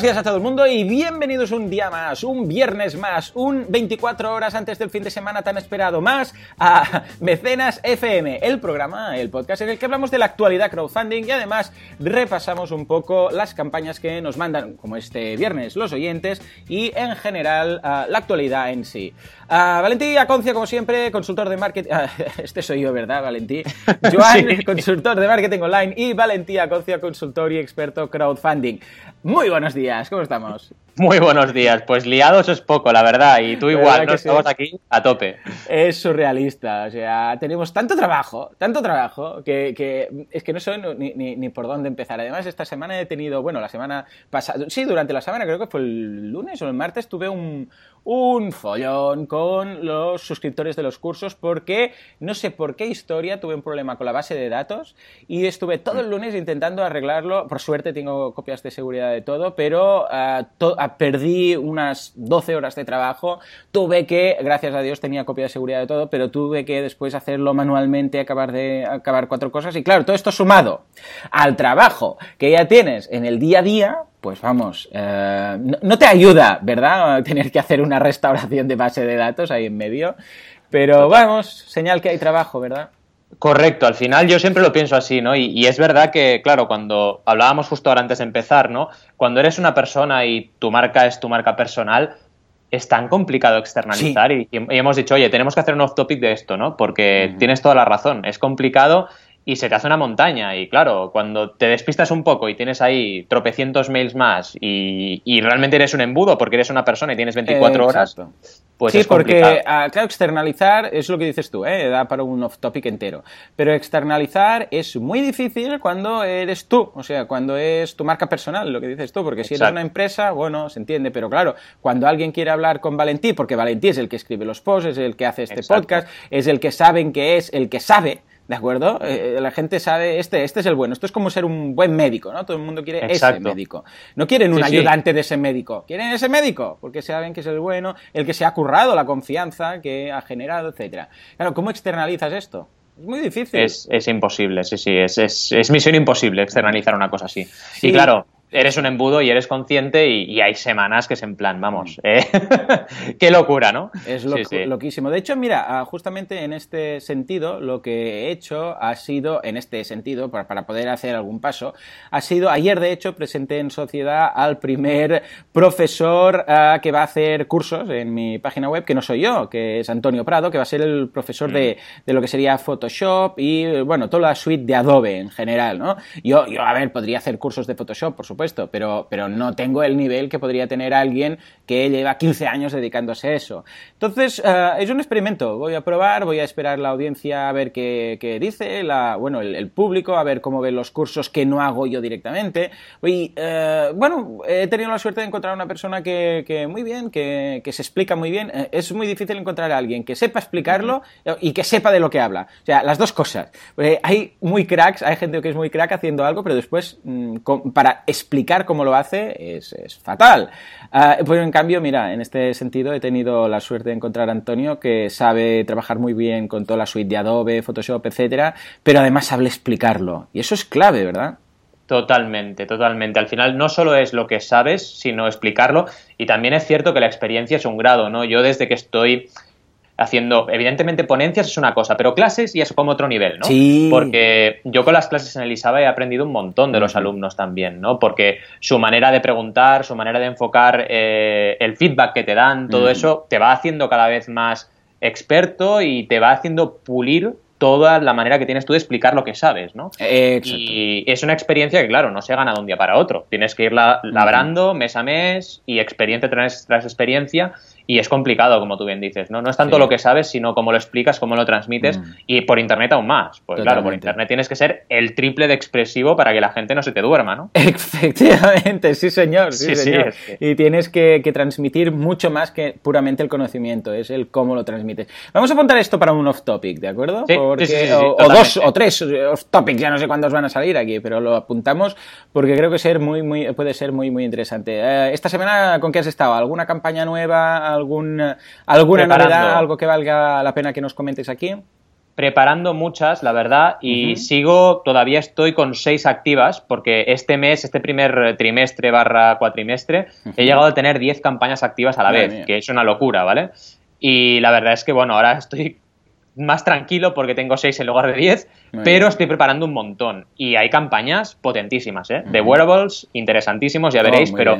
Buenos días a todo el mundo y bienvenidos un día más, un viernes más, un 24 horas antes del fin de semana tan esperado más a Mecenas FM, el programa, el podcast en el que hablamos de la actualidad crowdfunding y además repasamos un poco las campañas que nos mandan, como este viernes, los oyentes y en general la actualidad en sí. Valentí Aconcia, como siempre, consultor de marketing. este soy yo, ¿verdad, Valentí? Joan, consultor de marketing online y Valentí Aconcia, consultor y experto crowdfunding. Muy buenos días, ¿cómo estamos? Muy buenos días, pues liados es poco, la verdad, y tú igual, ¿no? Estamos aquí a tope. Es surrealista, o sea, tenemos tanto trabajo, tanto trabajo, que, es que no sé ni, ni, por dónde empezar. Además, esta semana he tenido, bueno, la semana pasada, sí, durante la semana, creo que fue el lunes o el martes, tuve un, un follón con los suscriptores de los cursos porque no sé por qué historia tuve un problema con la base de datos y estuve todo el lunes intentando arreglarlo. Por suerte tengo copias de seguridad de todo, pero uh, perdí unas 12 horas de trabajo. Tuve que, gracias a Dios tenía copia de seguridad de todo, pero tuve que después hacerlo manualmente, acabar de acabar cuatro cosas. Y claro, todo esto sumado al trabajo que ya tienes en el día a día, pues vamos, eh, no, te ayuda, ¿verdad? Tener que hacer una restauración de base de datos ahí en medio. Pero vamos, señal que hay trabajo, ¿verdad? Correcto, al final yo siempre lo pienso así, ¿no? Y, es verdad que, claro, cuando hablábamos justo ahora antes de empezar, ¿no? Cuando eres una persona y tu marca es tu marca personal, es tan complicado externalizar y, hemos dicho, oye, tenemos que hacer un off-topic de esto, ¿no? Porque tienes toda la razón, es complicado y se te hace una montaña. Y claro, cuando te despistas un poco y tienes ahí tropecientos mails más y, realmente eres un embudo porque eres una persona y tienes 24 horas, pues sí, porque, ah, claro, externalizar es lo que dices tú, ¿eh? da para un off-topic entero. Pero externalizar es muy difícil cuando eres tú, o sea, cuando es tu marca personal, lo que dices tú, porque si eres una empresa, bueno, se entiende, pero claro, cuando alguien quiere hablar con Valentí, porque Valentí es el que escribe los posts, es el que hace este podcast, es el que saben que es el que sabe, ¿De acuerdo? Eh, la gente sabe, este, este es el bueno. Esto es como ser un buen médico, ¿no? Todo el mundo quiere ese médico. No quieren un ayudante de ese médico. Quieren ese médico, porque saben que es el bueno, el que se ha currado, la confianza que ha generado, etcétera. Claro, ¿cómo externalizas esto? Es muy difícil. Es, es imposible, sí, sí. Es, es, es, misión imposible externalizar una cosa así. Y claro, eres un embudo y eres consciente y, hay semanas que es en plan, vamos, mm. ¿eh? qué locura, ¿no? Es loquísimo. De hecho, mira, ah, justamente en este sentido, lo que he hecho ha sido, en este sentido, para, poder hacer algún paso, ha sido, ayer de hecho presenté en sociedad al primer profesor ah, que va a hacer cursos en mi página web, que no soy yo, que es Antonio Prado, que va a ser el profesor de, mm. de, lo que sería Photoshop y, bueno, toda la suite de Adobe en general, ¿no? Yo, yo, a ver, podría hacer cursos de Photoshop, por supuesto, pero, pero no tengo el nivel que podría tener alguien que lleva 15 años dedicándose a eso. Entonces, eh, es un experimento. Voy a probar, voy a esperar la audiencia a ver qué, dice, la, bueno, el, público, a ver cómo ven los cursos que no hago yo directamente. Y, eh, bueno, he tenido la suerte de encontrar una persona que, muy bien, que, se explica muy bien. Eh, es muy difícil encontrar a alguien que sepa explicarlo y que sepa de lo que habla. O sea, las dos cosas. hay muy cracks, hay gente que es muy crack haciendo algo, pero después, mm, para explicar explicar cómo lo hace es, fatal. Uh, pues en cambio, mira, en este sentido he tenido la suerte de encontrar a Antonio que sabe trabajar muy bien con toda la suite de Adobe, Photoshop, etcétera, pero además sabe explicarlo. Y eso es clave, ¿verdad? Totalmente, totalmente. Al final no solo es lo que sabes, sino explicarlo. Y también es cierto que la experiencia es un grado, ¿no? Yo desde que estoy haciendo, evidentemente ponencias es una cosa, pero clases ya es como otro nivel, ¿no? Sí. Porque yo con las clases en Elisaba he aprendido un montón de los alumnos también, ¿no? Porque su manera de preguntar, su manera de enfocar eh, el feedback que te dan, todo eso te va haciendo cada vez más experto y te va haciendo pulir toda la manera que tienes tú de explicar lo que sabes, ¿no? Y es una experiencia que, claro, no se gana de un día para otro. Tienes que irla labrando mes a mes y experiencia tras, tras experiencia y es complicado, como tú bien dices, ¿no? No es tanto lo que sabes, sino cómo lo explicas, cómo lo transmites mm. y por internet aún más. Pues claro, por internet tienes que ser el triple de expresivo para que la gente no se te duerma, ¿no? Efectivamente, sí señor, sí, señor. Y tienes que, transmitir mucho más que puramente el conocimiento, es el cómo lo transmites. Vamos a apuntar esto para un off-topic, ¿de acuerdo? Porque, o, dos o tres off-topics, ya no sé cuántos van a salir aquí, pero lo apuntamos porque creo que ser muy, muy, puede ser muy, muy interesante. Eh, esta semana, ¿con qué has estado? ¿Alguna campaña nueva? algún, alguna novedad, algo que valga la pena que nos comentes aquí? preparando muchas, la verdad, y sigo, todavía estoy con seis activas, porque este mes, este primer trimestre barra cuatrimestre, he llegado a tener diez campañas activas a la vez, que es una locura, ¿vale? Y la verdad es que, bueno, ahora estoy más tranquilo porque tengo seis en lugar de diez, pero estoy preparando un montón. Y hay campañas potentísimas, ¿eh? De wearables, interesantísimos, ya oh, veréis, pero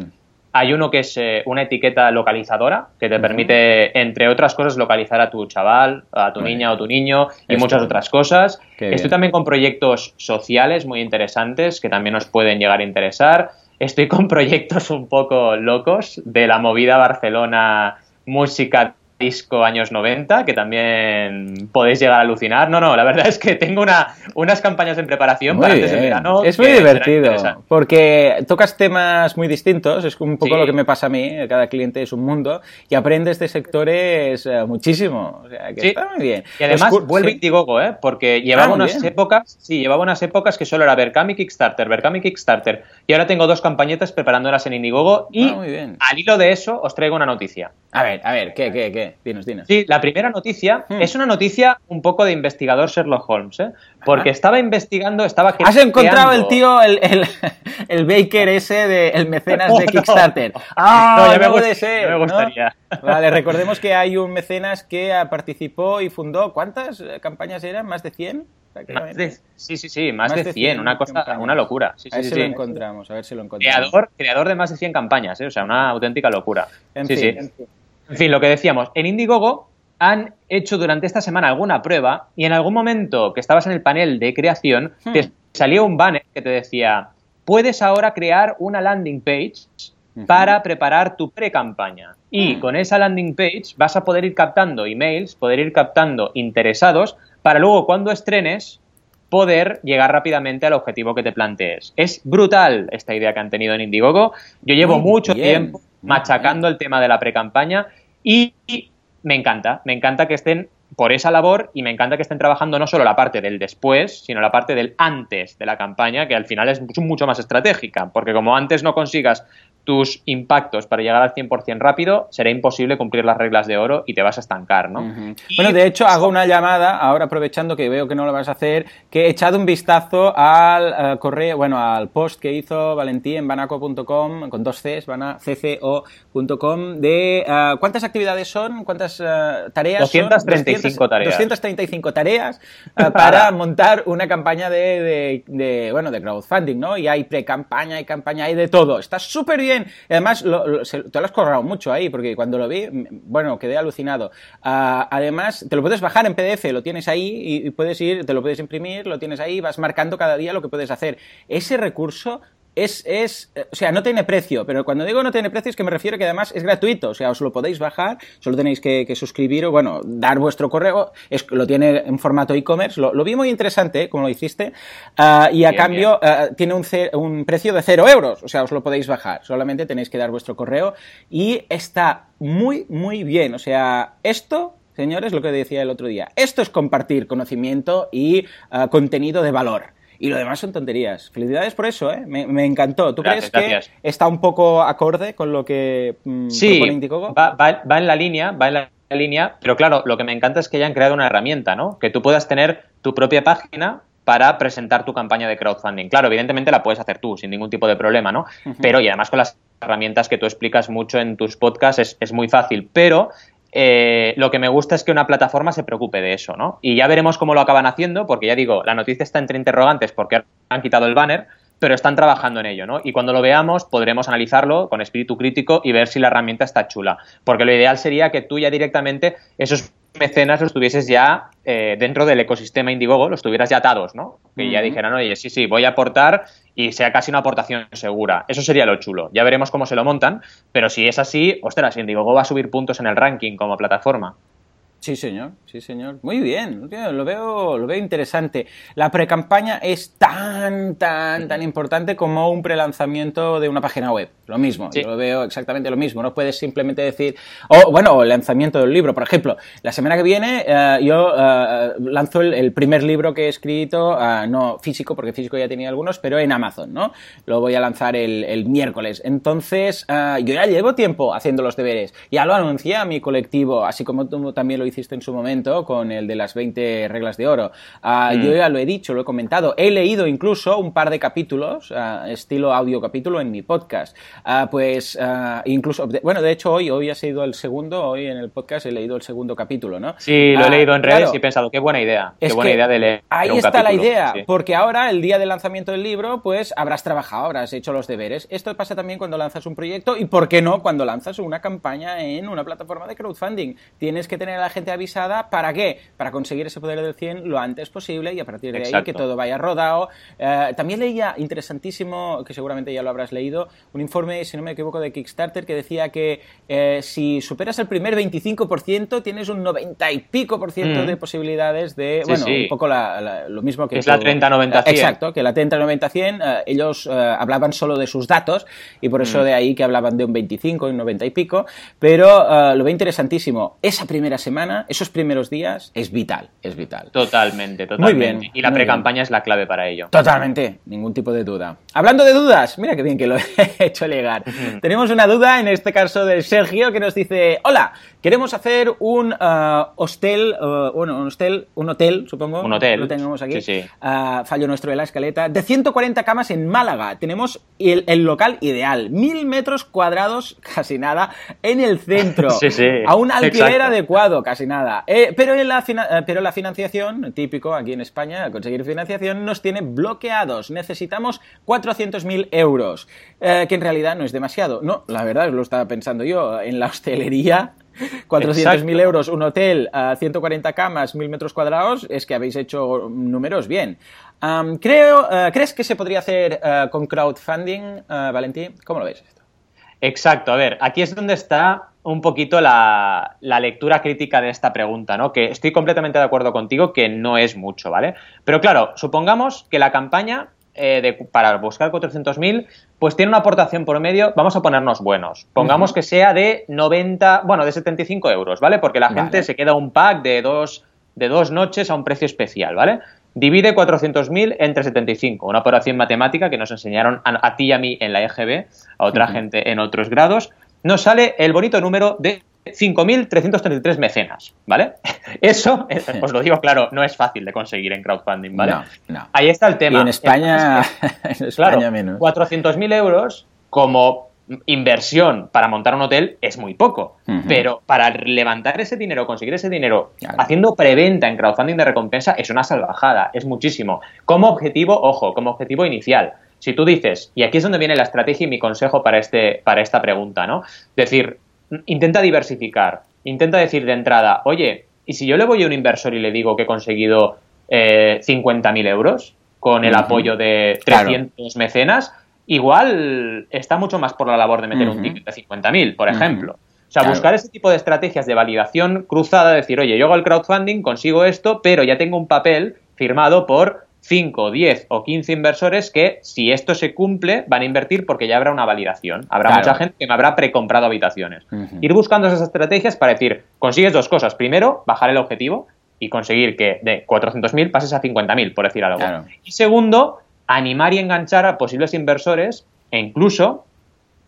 hay uno que es eh, una etiqueta localizadora que te permite, entre otras cosas, localizar a tu chaval, a tu niña o tu niño y muchas otras cosas. Estoy también con proyectos sociales muy interesantes que también nos pueden llegar a interesar. Estoy con proyectos un poco locos de la movida Barcelona música disco años 90, que también podéis llegar a alucinar. No, no, la verdad es que tengo una, unas campañas en preparación para antes del verano. Es muy divertido, porque tocas temas muy distintos, es un poco lo que me pasa a mí, cada cliente es un mundo, y aprendes de sectores eh, muchísimo. O sea, que está muy bien. Y además vuelve Indiegogo, ¿eh? porque llevaba ah, unas épocas, sí, llevaba unas épocas que solo era Berkami Kickstarter, Berkami Kickstarter, y ahora tengo dos campañetas preparándolas en Indiegogo, y ah, al hilo de eso os traigo una noticia. A ver, a ver, ¿qué, qué, qué? Dinos, dinos. Sí, la primera noticia hmm. es una noticia un poco de investigador Sherlock Holmes, ¿eh? Porque estaba investigando, estaba Has encontrado el tío, el, el, Baker ese, de, el mecenas de Kickstarter. Ah, no, ya me, puede ser, me gustaría. Vale, recordemos que hay un mecenas que participó y fundó, ¿cuántas campañas eran? ¿Más de 100? sí, sí, sí, más, de 100, una cosa, una locura. Sí, a ver si lo encontramos, a ver si lo encontramos. Creador, creador de más de 100 campañas, ¿eh? o sea, una auténtica locura. sí, sí. En fin, lo que decíamos, en Indiegogo han hecho durante esta semana alguna prueba y en algún momento que estabas en el panel de creación hmm. te salió un banner que te decía, puedes ahora crear una landing page para preparar tu pre-campaña. Y hmm. con esa landing page vas a poder ir captando emails, poder ir captando interesados, para luego cuando estrenes poder llegar rápidamente al objetivo que te plantees. Es brutal esta idea que han tenido en Indiegogo. Yo llevo mucho tiempo machacando el tema de la pre-campaña y me encanta, me encanta que estén por esa labor y me encanta que estén trabajando no solo la parte del después, sino la parte del antes de la campaña, que al final es mucho más estratégica, porque como antes no consigas tus impactos para llegar al 100% rápido, será imposible cumplir las reglas de oro y te vas a estancar, ¿no? Bueno, de hecho, hago una llamada, ahora aprovechando que veo que no lo vas a hacer, que he echado un vistazo al eh, correo, bueno, al post que hizo Valentí en banaco.com, con dos Cs, cco.com, de uh, cuántas actividades son, cuántas uh, tareas 235 son. tareas. 235 tareas para montar una campaña de, de, de, bueno, de crowdfunding, ¿no? Y hay pre-campaña, hay campaña, hay de todo. Está súper bien Además, lo, te lo has corrado mucho ahí, porque cuando lo vi, bueno, quedé alucinado. Ah, además, te lo puedes bajar en PDF, lo tienes ahí y, puedes ir, te lo puedes imprimir, lo tienes ahí, vas marcando cada día lo que puedes hacer. Ese recurso es, es, o sea, no tiene precio, pero cuando digo no tiene precio es que me refiero que además es gratuito, o sea, os lo podéis bajar, solo tenéis que, suscribir o, bueno, dar vuestro correo, es, lo tiene en formato e-commerce, lo, vi muy interesante, como lo hiciste, ah, y a cambio ah, tiene un, un precio de cero euros, o sea, os lo podéis bajar, solamente tenéis que dar vuestro correo y está muy, muy bien, o sea, esto señores, lo que decía el otro día. Esto es compartir conocimiento y ah, contenido de valor y lo demás son tonterías. Felicidades por eso, ¿eh? Me, encantó. ¿Tú crees que está un poco acorde con lo que mm, sí, Va, va, en la línea, va en la línea, pero claro, lo que me encanta es que hayan creado una herramienta, ¿no? Que tú puedas tener tu propia página para presentar tu campaña de crowdfunding. Claro, evidentemente la puedes hacer tú sin ningún tipo de problema, ¿no? Pero y además con las herramientas que tú explicas mucho en tus podcasts es, es muy fácil, pero eh, lo que me gusta es que una plataforma se preocupe de eso, ¿no? Y ya veremos cómo lo acaban haciendo, porque ya digo, la noticia está entre interrogantes porque han quitado el banner, pero están trabajando en ello, ¿no? Y cuando lo veamos podremos analizarlo con espíritu crítico y ver si la herramienta está chula. Porque lo ideal sería que tú ya directamente esos mecenas los tuvieses ya eh, dentro del ecosistema Indiegogo, los tuvieras ya atados, ¿no? Que ya dijeran, oye, sí, sí, voy a aportar y sea casi una aportación segura. Eso sería lo chulo. Ya veremos cómo se lo montan, pero si es así, ostras, Indiegogo va a subir puntos en el ranking como plataforma. Sí, señor, sí, señor. Muy bien, lo veo, lo veo interesante. La precampaña es tan, tan, tan importante como un prelanzamiento de una página web. Lo mismo. Yo lo veo exactamente lo mismo. No puedes simplemente decir, o bueno, el lanzamiento del libro. Por ejemplo, la semana que viene eh, yo eh, lanzo el, primer libro que he escrito, eh, no físico, porque físico ya tenía algunos, pero en Amazon, ¿no? Lo voy a lanzar el, miércoles. Entonces, yo ya llevo tiempo haciendo los deberes. Ya lo anuncié a mi colectivo, así como tú también lo hiciste en su momento con el de las 20 reglas de oro. Mm. Yo ya lo he dicho, lo he comentado. He leído incluso un par de capítulos, estilo audio capítulo, en mi podcast. Pues incluso, bueno, de hecho hoy, hoy ha sido el segundo, hoy en el podcast he leído el segundo capítulo, ¿no? Sí, lo he leído en redes y he pensado, qué buena idea, qué buena idea de leer. Ahí está la idea, porque ahora, el día del lanzamiento del libro, pues habrás trabajado, habrás hecho los deberes. Esto pasa también cuando lanzas un proyecto y, ¿por qué no?, cuando lanzas una campaña en una plataforma de crowdfunding. Tienes que tener a la gente avisada, ¿para qué? Para conseguir ese poder del 100 lo antes posible y a partir de ahí que todo vaya rodado. Eh, también leía, interesantísimo, que seguramente ya lo habrás leído, un informe, si no me equivoco, de Kickstarter que decía que eh, si superas el primer 25%, tienes un 90 y pico por ciento mm. de posibilidades de, bueno, un poco lo mismo que... Es la 30-90-100. Exacto, que la 30-90-100, eh, ellos hablaban solo de sus datos y por eso mm. de ahí que hablaban de un 25 y un 90 y pico, pero lo veo interesantísimo. Esa primera semana, esos primeros días, es vital, es vital. Totalmente, totalmente. Muy bien, y la pre-campaña es la clave para ello. Totalmente, ningún tipo de duda. Hablando de dudas, mira qué bien que lo he hecho llegar. Tenemos una duda, en este caso de Sergio, que nos dice, hola, queremos hacer un uh, hostel, uh, bueno, un hostel, un hotel, supongo. Un hotel. Lo tenemos aquí. Sí, sí. Uh, fallo nuestro de la escaleta. De 140 camas en Málaga. Tenemos el, el local ideal. Mil metros cuadrados, casi nada, en el centro. Sí, sí. A un alquiler adecuado, casi nada. Eh, pero, en la eh, pero la financiación, típico aquí en España, conseguir financiación, nos tiene bloqueados. Necesitamos 400.000 euros, eh, que en realidad no es demasiado. No, la verdad, lo estaba pensando yo. En la hostelería 400.000 euros, un hotel, a 140 camas, 1.000 metros cuadrados, es que habéis hecho números bien. creo, ¿Crees que se podría hacer con crowdfunding, Valentín? ¿Cómo lo ves esto? Exacto, a ver, aquí es donde está un poquito la, lectura crítica de esta pregunta, ¿no? Que estoy completamente de acuerdo contigo que no es mucho, ¿vale? Pero claro, supongamos que la campaña eh, de, para buscar 400.000, pues tiene una aportación por medio, vamos a ponernos buenos. Pongamos que sea de 90, bueno, de 75 euros, ¿vale? Porque la gente se queda un pack de dos, de dos noches a un precio especial, ¿vale? Divide 400.000 entre 75, una operación matemática que nos enseñaron a, ti y a mí en la EGB, a otra gente en otros grados, nos sale el bonito número de 5.333 mecenas, ¿vale? Eso, os lo digo claro, no es fácil de conseguir en crowdfunding, ¿vale? No, Ahí está el tema. Y en España, en España menos. 400.000 euros como inversión para montar un hotel es muy poco, pero para levantar ese dinero, conseguir ese dinero, haciendo preventa en crowdfunding de recompensa es una salvajada, es muchísimo. Como objetivo, ojo, como objetivo inicial. Si tú dices, y aquí es donde viene la estrategia y mi consejo para, este, para esta pregunta, ¿no? Decir, intenta diversificar, intenta decir de entrada, oye, ¿y si yo le voy a un inversor y le digo que he conseguido eh, 50.000 euros con el apoyo de 300 mecenas? igual está mucho más por la labor de meter un ticket de 50.000, por ejemplo. O sea, buscar ese tipo de estrategias de validación cruzada, decir, oye, yo hago el crowdfunding, consigo esto, pero ya tengo un papel firmado por 5, 10 o 15 inversores que, si esto se cumple, van a invertir porque ya habrá una validación. Habrá mucha gente que me habrá precomprado habitaciones. Ir buscando esas estrategias para decir, consigues dos cosas. Primero, bajar el objetivo y conseguir que de 400.000 pases a 50.000, por decir algo. Y segundo, animar y enganchar a posibles inversores e incluso,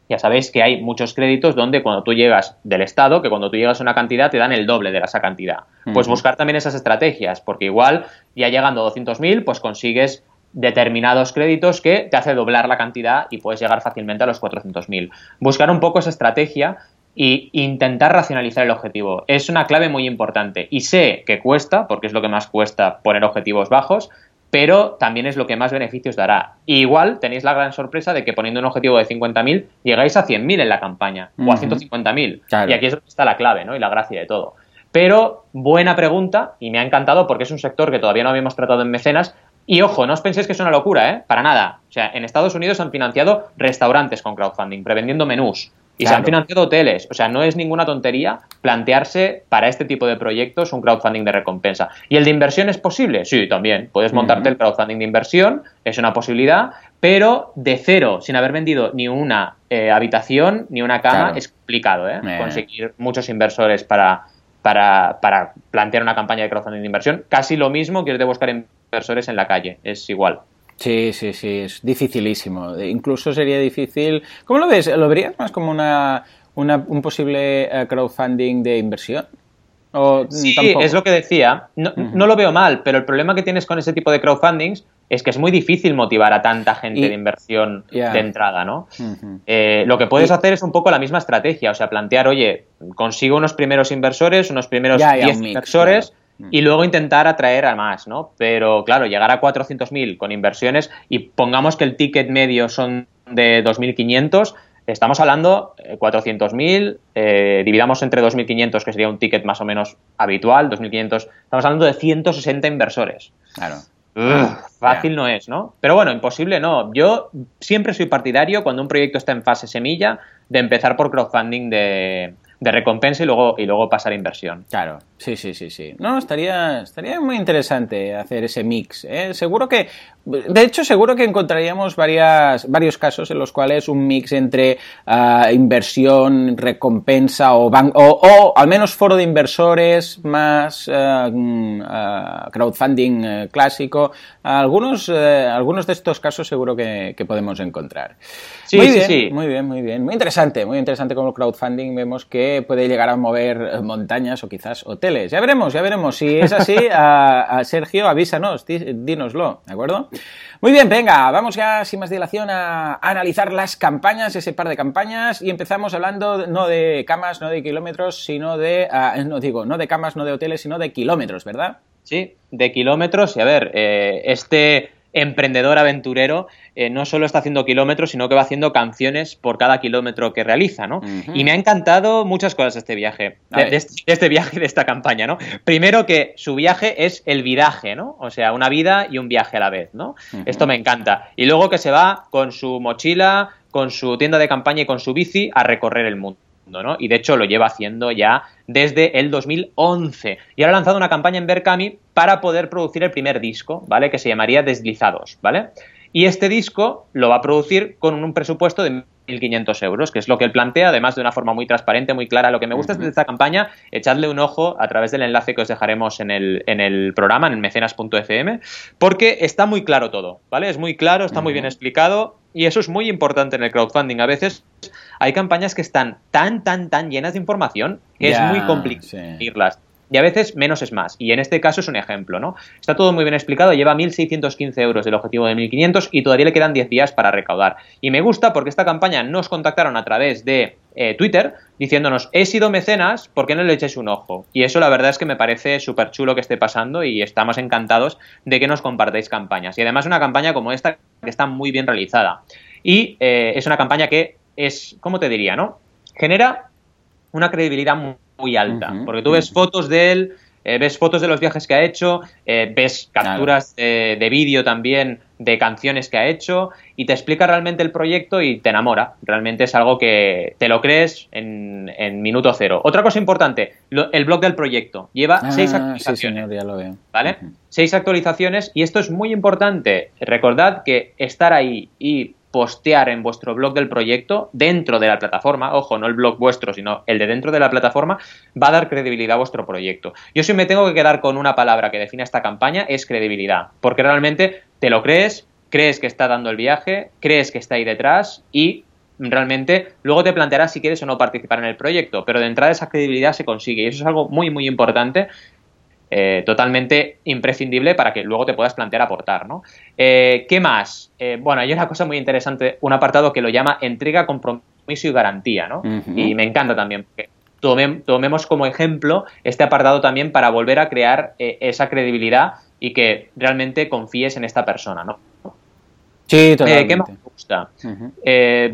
ya sabéis que hay muchos créditos donde cuando tú llegas del Estado, que cuando tú llegas a una cantidad te dan el doble de esa cantidad. Pues buscar también esas estrategias, porque igual ya llegando a 200.000, pues consigues determinados créditos que te hace doblar la cantidad y puedes llegar fácilmente a los 400.000. Buscar un poco esa estrategia e intentar racionalizar el objetivo. Es una clave muy importante y sé que cuesta, porque es lo que más cuesta poner objetivos bajos, pero también es lo que más beneficios dará. igual tenéis la gran sorpresa de que poniendo un objetivo de 50.000 llegáis a 100.000 en la campaña o a 150.000. Y aquí es donde está la clave ¿no? y la gracia de todo. Pero buena pregunta y me ha encantado porque es un sector que todavía no habíamos tratado en mecenas. Y ojo, no os penséis que es una locura, ¿eh? Para nada. O sea, en Estados Unidos han financiado restaurantes con crowdfunding, prevendiendo menús. Y se han financiado hoteles. O sea, no es ninguna tontería plantearse para este tipo de proyectos un crowdfunding de recompensa. ¿Y el de inversión es posible? Sí, también. Puedes montarte el crowdfunding de inversión, es una posibilidad, pero de cero, sin haber vendido ni una eh, habitación ni una cama, es complicado ¿eh? conseguir muchos inversores para, para, para, plantear una campaña de crowdfunding de inversión. Casi lo mismo que de buscar inversores en la calle, es igual. Sí, sí, sí, es dificilísimo. Incluso sería difícil. ¿Cómo lo ves? ¿Lo verías más como una, un posible eh, crowdfunding de inversión? ¿O sí, es lo que decía. No, no, lo veo mal, pero el problema que tienes con ese tipo de crowdfundings es que es muy difícil motivar a tanta gente de inversión de entrada, ¿no? Eh, lo que puedes hacer es un poco la misma estrategia, o sea, plantear, oye, consigo unos primeros inversores, unos primeros 10 inversores y luego intentar atraer a más, ¿no? Pero claro, llegar a 400.000 con inversiones y pongamos que el ticket medio son de 2.500, estamos hablando 400.000, eh, eh, dividamos entre 2.500, que sería un ticket más o menos habitual, 2.500, estamos hablando de 160 inversores. Claro fácil no es, ¿no? Pero bueno, imposible no. Yo siempre soy partidario cuando un proyecto está en fase semilla de empezar por crowdfunding de, de recompensa y luego, y luego pasar a inversión. Claro, sí, sí, sí, sí. No, estaría, estaría muy interesante hacer ese mix. ¿eh? Seguro que, de hecho, seguro que encontraríamos varias, varios casos en los cuales un mix entre ah, inversión, recompensa o, o, al menos foro de inversores más ah, mm, ah, crowdfunding eh, clásico. Algunos, eh, algunos de estos casos seguro que, que podemos encontrar. Sí, muy sí, bien, sí. Muy bien, muy bien. Muy interesante, muy interesante como el crowdfunding vemos que puede llegar a mover montañas o quizás hoteles. Ya veremos, ya veremos. Si es así, a, Sergio, avísanos, dínoslo, ¿de acuerdo? Muy bien, venga, vamos ya sin más dilación a, analizar las campañas, ese par de campañas, y empezamos hablando no de camas, no de kilómetros, sino de, no digo, no de camas, no de hoteles, sino de kilómetros, ¿verdad? Sí, de kilómetros, y a ver, eh, este emprendedor aventurero eh, no solo está haciendo kilómetros, sino que va haciendo canciones por cada kilómetro que realiza, ¿no? Y me ha encantado muchas cosas de este viaje, de, este, de, este, viaje, de esta campaña, ¿no? Primero que su viaje es el viraje, ¿no? O sea, una vida y un viaje a la vez, ¿no? Esto me encanta. Y luego que se va con su mochila, con su tienda de campaña y con su bici a recorrer el mundo. ¿No? Y de hecho lo lleva haciendo ya desde el 2011. Y ahora ha lanzado una campaña en Berkami para poder producir el primer disco, ¿vale? Que se llamaría Deslizados, ¿vale? Y este disco lo va a producir con un presupuesto de 1.500 euros, que es lo que él plantea, además de una forma muy transparente, muy clara. Lo que me gusta de esta campaña, echadle un ojo a través del enlace que os dejaremos en el, en el programa, en mecenas.fm, porque está muy claro todo, ¿vale? Es muy claro, está muy bien explicado y eso es muy importante en el crowdfunding. A veces hay campañas que están tan, tan, tan llenas de información que es muy complicado seguirlas. Y a veces menos es más. Y en este caso es un ejemplo, ¿no? Está todo muy bien explicado, lleva 1.615 euros del objetivo de 1.500 y todavía le quedan 10 días para recaudar. Y me gusta porque esta campaña nos contactaron a través de eh, Twitter diciéndonos, he sido mecenas, ¿por qué no le echéis un ojo? Y eso la verdad es que me parece súper chulo que esté pasando y estamos encantados de que nos compartáis campañas. Y además una campaña como esta que está muy bien realizada. Y eh, es una campaña que es, ¿cómo te diría, no? Genera una credibilidad muy muy alta. porque tú ves fotos de él, eh, ves fotos de los viajes que ha hecho, eh, ves capturas de, vídeo también de canciones que ha hecho y te explica realmente el proyecto y te enamora. Realmente es algo que te lo crees en, minuto cero. Otra cosa importante, el blog del proyecto. Lleva ah, seis actualizaciones. ya lo veo. ¿Vale? Seis actualizaciones y esto es muy importante. Recordad que estar ahí y postear en vuestro blog del proyecto dentro de la plataforma, ojo, no el blog vuestro, sino el de dentro de la plataforma, va a dar credibilidad a vuestro proyecto. Yo si me tengo que quedar con una palabra que define esta campaña es credibilidad, porque realmente te lo crees, crees que está dando el viaje, crees que está ahí detrás y realmente luego te plantearás si quieres o no participar en el proyecto, pero de entrada esa credibilidad se consigue y eso es algo muy muy importante eh, totalmente imprescindible para que luego te puedas plantear aportar, ¿no? Eh, ¿Qué más? Eh, bueno, hay una cosa muy interesante, un apartado que lo llama entrega, compromiso y garantía, ¿no? Y me encanta también. tomemos como ejemplo este apartado también para volver a crear esa credibilidad y que realmente confíes en esta persona, ¿no? Sí, totalmente. ¿Qué más me gusta?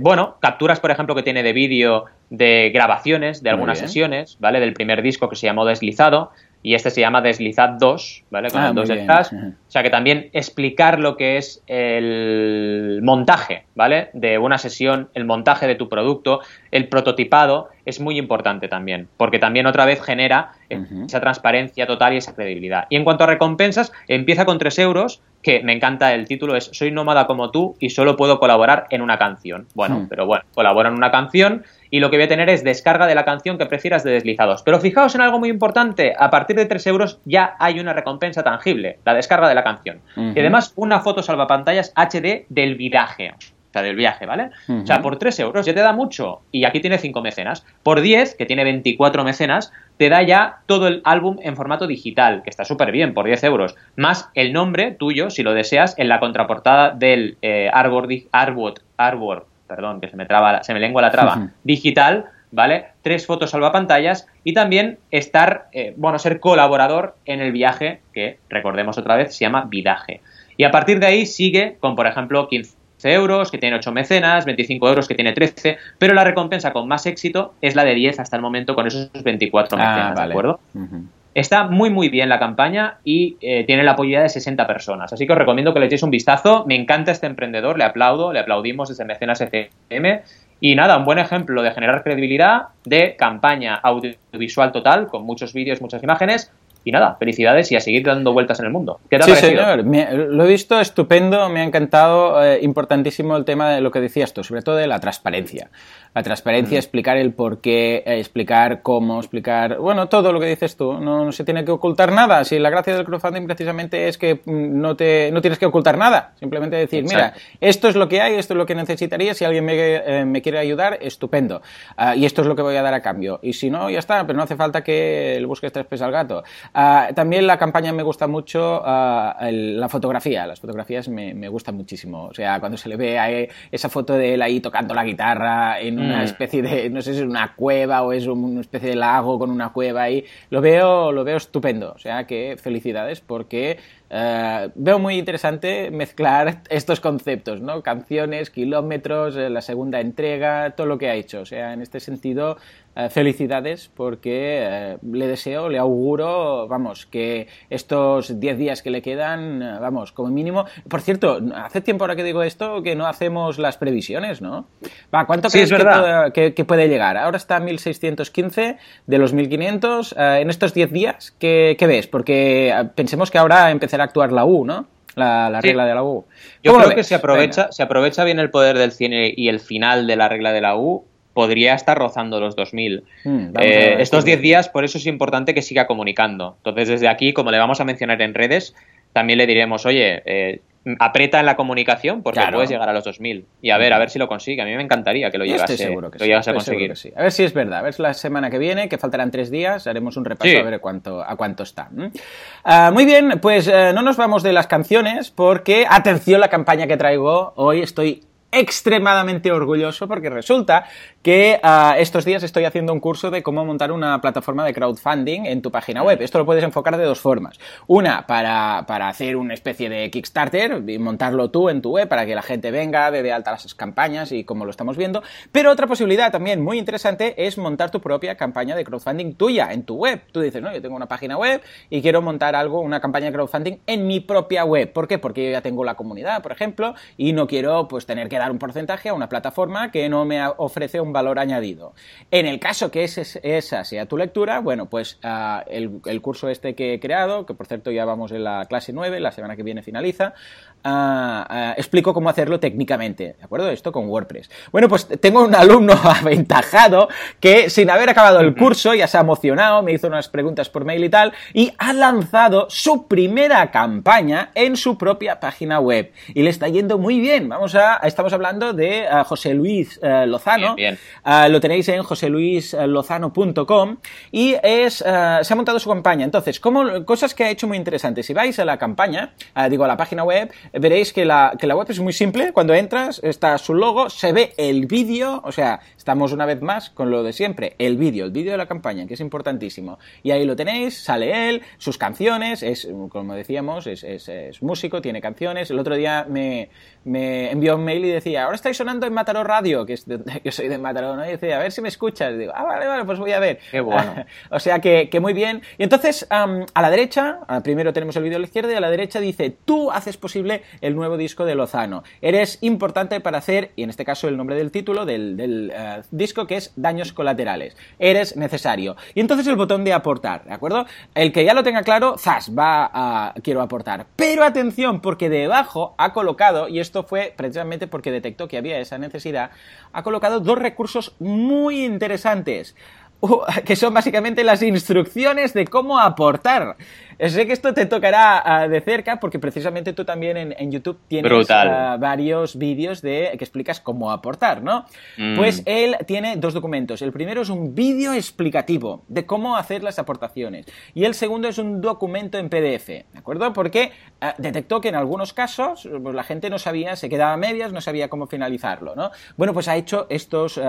bueno, capturas, por ejemplo, que tiene de vídeo de grabaciones de algunas sesiones, ¿vale? Del primer disco que se llamó Deslizado y este se llama Deslizad 2, ¿vale? Con ah, el 2 detrás. O sea que también explicar lo que es el montaje, ¿vale? De una sesión, el montaje de tu producto, el prototipado, es muy importante también, porque también otra vez genera esa transparencia total y esa credibilidad. Y en cuanto a recompensas, empieza con 3 euros, que me encanta el título, es Soy nómada como tú y solo puedo colaborar en una canción. Bueno, Hmm. pero bueno, colabora en una canción y lo que voy a tener es descarga de la canción que prefieras de deslizados. Pero fijaos en algo muy importante, a partir de 3 euros ya hay una recompensa tangible, la descarga de la canción. Y además una foto salvapantallas HD del viaje. O sea, del viaje, ¿vale? O sea, por 3 euros ya te da mucho. Y aquí tiene 5 mecenas. Por 10, que tiene 24 mecenas, te da ya todo el álbum en formato digital, que está súper bien, por 10 euros. Más el nombre tuyo, si lo deseas, en la contraportada del eh, Arbor, Arbor, perdón, que se me, traba, la- se me lengua la traba, digital, ¿vale? Tres fotos salvapantallas y también estar, eh, bueno, ser colaborador en el viaje, que recordemos otra vez, se llama Vidaje. Y a partir de ahí sigue con, por ejemplo, 15 euros, que tiene 8 mecenas, 25 euros, que tiene 13, pero la recompensa con más éxito es la de 10 hasta el momento con esos 24 mecenas, Ah, ¿de vale. acuerdo? Está muy muy bien la campaña y eh, tiene la apoyo de 60 personas. Así que os recomiendo que le echéis un vistazo. Me encanta este emprendedor, le aplaudo, le aplaudimos desde Mecenas FM. Y nada, un buen ejemplo de generar credibilidad, de campaña audiovisual total, con muchos vídeos, muchas imágenes. Y nada, felicidades y a seguir dando vueltas en el mundo. ¿Qué te Sí, señor. Me- lo he visto estupendo, me ha encantado, eh, importantísimo el tema de lo que decías tú, sobre todo de la transparencia. La transparencia, explicar el por qué, eh, explicar cómo, explicar, bueno, todo lo que dices tú. No, no se tiene que ocultar nada. Si la gracia del crowdfunding precisamente es que mm, no, te, no tienes que ocultar nada. Simplemente decir, Exacto. mira, esto es lo que hay, esto es lo que necesitaría. Si alguien me, eh, me quiere ayudar, estupendo. Ah, y esto es lo que voy a dar a cambio. Y si no, ya está, pero no hace falta que le busques tres pies al gato. Ah, también la campaña me gusta mucho ah, el- la fotografía. Las fotografías me, me gustan muchísimo. O sea, cuando se le ve a él- esa foto de él ahí tocando la guitarra en una Mm. especie de, no sé si es una cueva o es una especie de lago con una cueva ahí, lo veo, lo veo estupendo. O sea que felicidades porque eh, veo muy interesante mezclar estos conceptos, ¿no? Canciones, kilómetros, eh, la segunda entrega, todo lo que ha hecho. O sea, en este sentido, eh, felicidades porque le deseo, le auguro, vamos, que estos 10 días que le quedan, vamos, como mínimo. Por cierto, hace tiempo ahora que digo esto que no hacemos las previsiones, ¿no? Va, ¿cuánto Sí, crees es que, que- que puede llegar? Ahora está 1615 de los 1500. eh, en estos 10 días, ¿qué, qué ves? Porque pensemos que ahora empezará actuar la U, ¿no? La, la Sí. regla de la U. Yo ¿Cómo lo creo que se aprovecha, Venga. se aprovecha bien el poder del cine y el final de la regla de la U. Podría estar rozando los 2000. Mm, Eh, estos sí. 10 días, por eso es importante que siga comunicando. Entonces, desde aquí, como le vamos a mencionar en redes, también le diremos, oye, eh, aprieta en la comunicación porque Claro. puedes llegar a los 2000. Y a ver, a ver si lo consigue. A mí me encantaría que lo llegase, estoy seguro que lo sí. llegase a estoy conseguir. que sí. A ver si es verdad. A ver si la semana que viene, que faltarán tres días, haremos un repaso Sí. a ver cuánto, a cuánto está. Ah, muy bien, pues eh, no nos vamos de las canciones porque, atención, la campaña que traigo hoy estoy extremadamente orgulloso porque resulta que ah, estos días estoy haciendo un curso de cómo montar una plataforma de crowdfunding en tu página web. Esto lo puedes enfocar de dos formas. Una, para, para hacer una especie de Kickstarter y montarlo tú en tu web para que la gente venga, dé de alta las campañas y como lo estamos viendo. Pero otra posibilidad también muy interesante es montar tu propia campaña de crowdfunding tuya en tu web. Tú dices, no, yo tengo una página web y quiero montar algo, una campaña de crowdfunding en mi propia web. ¿Por qué? Porque yo ya tengo la comunidad, por ejemplo, y no quiero pues tener que dar un porcentaje a una plataforma que no me ofrece un valor añadido. En el caso que ese- esa sea tu lectura, bueno, pues ah, el, el curso este que he creado, que por cierto ya vamos en la clase 9, la semana que viene finaliza, explico cómo hacerlo técnicamente, ¿de acuerdo? Esto con WordPress. Bueno, pues tengo un alumno aventajado que sin haber acabado el curso ya se ha emocionado, me hizo unas preguntas por mail y tal, y ha lanzado su primera campaña en su propia página web. Y le está yendo muy bien. Vamos a, estamos hablando de ah, José Luis eh, Lozano. Bien, bien. Ah, lo tenéis en joseluislozano.com y es, ah, se ha montado su campaña. Entonces, ¿cómo- cosas que ha hecho muy interesantes. Si vais a la campaña, ah, digo a la página web, veréis que la, que la web es muy simple. Cuando entras, está su logo, se ve el vídeo, o sea, estamos una vez más con lo de siempre, el vídeo, el vídeo de la campaña, que es importantísimo. Y ahí lo tenéis, sale él, sus canciones, es, como decíamos, es, es- es músico, tiene canciones. El otro día me, me envió un mail y decía, ahora estáis sonando en Mataró Radio, que, es de- que soy de Mataró, ¿no? Y decía, a ver si me escuchas. Y digo, ah, vale, vale, pues voy a ver. Qué bueno. o sea que, que muy bien. Y entonces, a la derecha, ah, primero tenemos el vídeo a la izquierda y a la derecha dice, tú haces posible el nuevo disco de Lozano. Eres importante para hacer, y en este caso el nombre del título del, eh, disco, que es Daños Colaterales. Eres necesario. Y entonces el botón de aportar, ¿de acuerdo? El que ya lo tenga claro, zas, va a quiero aportar. Pero atención, porque debajo ha colocado, y esto fue precisamente porque detectó que había esa necesidad, ha colocado dos recursos muy interesantes. que son básicamente las instrucciones de cómo aportar. Sé que esto te tocará ah, de cerca porque precisamente tú también en, YouTube tienes ah, varios vídeos de que explicas cómo aportar, ¿no? Mm. Pues él tiene dos documentos. El primero es un vídeo explicativo de cómo hacer las aportaciones y el segundo es un documento en PDF, ¿de acuerdo? Porque ah, detectó que en algunos casos pues, la gente no sabía, se quedaba a medias, no sabía cómo finalizarlo, ¿no? Bueno, pues ha hecho estos,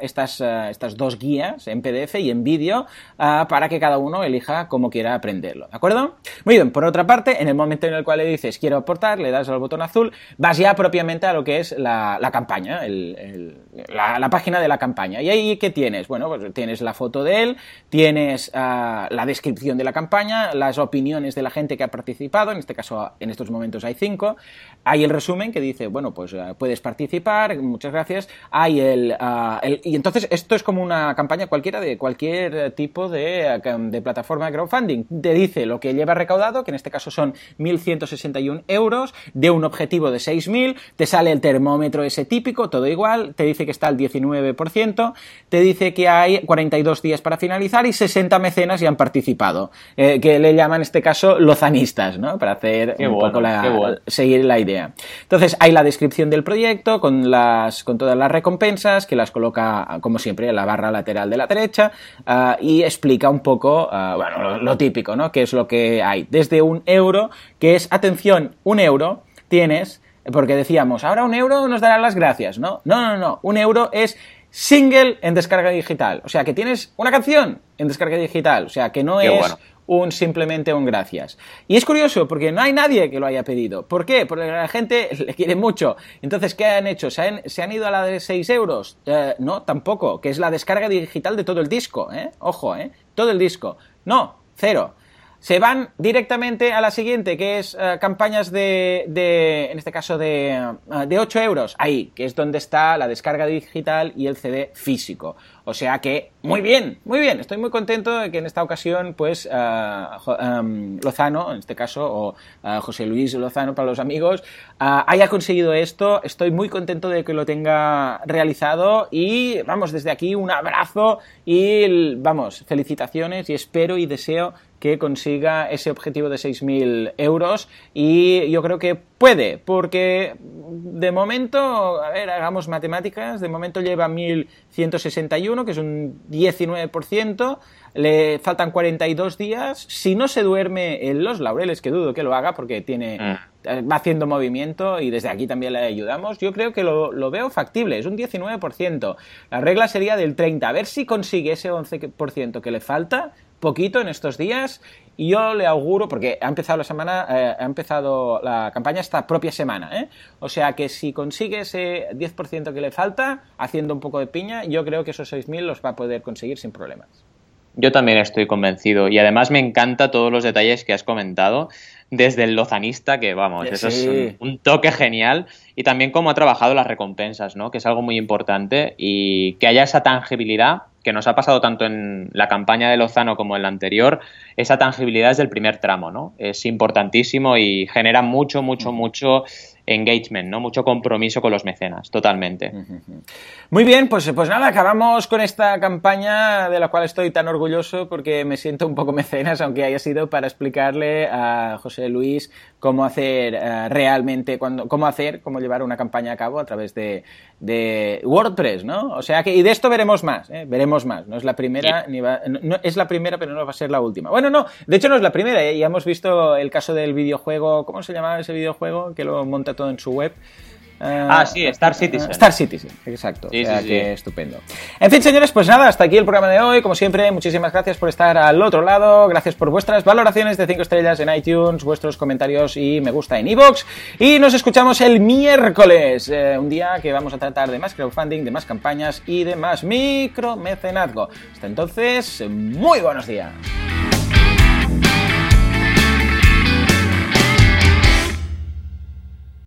estas, estas dos guías en PDF y en vídeo para que cada uno elija cómo quiera aprenderlo, ¿de acuerdo? Muy bien, por otra parte, en el momento en el cual le dices quiero aportar, le das al botón azul, vas ya propiamente a lo que es la, campaña, la, página de la campaña. ¿Y ahí qué tienes? Bueno, pues tienes la foto de él, tienes ah, la descripción de la campaña, las opiniones de la gente que ha participado, en este caso en estos momentos hay cinco, hay el resumen que dice, bueno, pues ah, puedes participar, muchas gracias, hay ah, el, Y entonces esto es como una campaña cualquiera de cualquier tipo de, de plataforma de crowdfunding. Te dice lo que lleva recaudado, que en este caso son 1.161 euros, de un objetivo de 6.000, te sale el termómetro ese típico, todo igual, te dice que está al 19%, te dice que hay 42 días para finalizar y 60 mecenas ya han participado, eh, que le llaman en este caso lozanistas, ¿no? Para hacer un poco la, seguir la idea. Entonces, hay la descripción del proyecto con, las, con todas las recompensas, que las coloca, como siempre, en la barra lateral de la derecha, ah, y explica un poco, ah, bueno, lo, lo típico, ¿no? Que es lo que hay. Desde un euro, que es, atención, un euro, tienes, porque decíamos, ahora un euro nos dará las gracias, ¿no? No, no, no, un euro es single en descarga digital. O sea, que tienes una canción en descarga digital. O sea, que no es un simplemente un gracias. Y es curioso porque no hay nadie que lo haya pedido. ¿Por qué? Porque la gente le quiere mucho. Entonces, ¿qué han hecho? ¿Se han, ido a la de 6 euros? Eh, no, tampoco, que es la descarga digital de todo el disco. ¿eh? Ojo, ¿eh? Todo el disco. No, cero se van directamente a la siguiente, que es eh, campañas de, de, en este caso, de, uh, de 8 euros. Ahí, que es donde está la descarga digital y el CD físico. O sea que, muy bien, muy bien. Estoy muy contento de que en esta ocasión, pues, uh, um, Lozano, en este caso, o José Luis Lozano para los amigos, haya conseguido esto. Estoy muy contento de que lo tenga realizado y, vamos, desde aquí un abrazo y, vamos, felicitaciones y espero y deseo que consiga ese objetivo de 6.000 euros y yo creo que puede, porque de momento, a ver, hagamos matemáticas, de momento lleva 1.161, que es un 19%, le faltan 42 días, si no se duerme en los laureles, que dudo que lo haga porque tiene... Mm. Va haciendo movimiento y desde aquí también le ayudamos. Yo creo que lo, lo veo factible, es un 19%. La regla sería del 30%. A ver si consigue ese 11% que le falta poquito en estos días y yo le auguro, porque ha empezado la semana, eh, ha empezado la campaña esta propia semana, ¿eh? O sea que si consigue ese 10% que le falta, haciendo un poco de piña, yo creo que esos 6.000 los va a poder conseguir sin problemas. Yo también estoy convencido y además me encanta todos los detalles que has comentado desde el lozanista, que vamos, eso es un, toque genial, y también cómo ha trabajado las recompensas, ¿no? que es algo muy importante, y que haya esa tangibilidad que nos ha pasado tanto en la campaña de Lozano como en la anterior, esa tangibilidad es del primer tramo, ¿no? Es importantísimo y genera mucho, mucho, mucho engagement, ¿no? Mucho compromiso con los mecenas, totalmente. Muy bien, pues, pues nada, acabamos con esta campaña de la cual estoy tan orgulloso porque me siento un poco mecenas, aunque haya sido para explicarle a José Luis cómo hacer eh, realmente, cuando, cómo hacer, cómo llevar una campaña a cabo a través de, de WordPress, ¿no? O sea que, y de esto veremos más, ¿eh? veremos más. No es la primera, ni va, no, es la primera, pero no va a ser la última. Bueno, no, de hecho no es la primera, ¿eh? ya hemos visto el caso del videojuego, ¿cómo se llamaba ese videojuego? Que lo monta todo en su web. Ah, sí, Star Citizen. Star Citizen, exacto. Sí, sí, estupendo. En fin, señores, pues nada, hasta aquí el programa de hoy. Como siempre, muchísimas gracias por estar al otro lado. Gracias por vuestras valoraciones de 5 estrellas en iTunes, vuestros comentarios y me gusta en iVoox. Y nos escuchamos el miércoles, eh, un día que vamos a tratar de más crowdfunding, de más campañas y de más micromecenazgo. Hasta entonces, muy buenos días.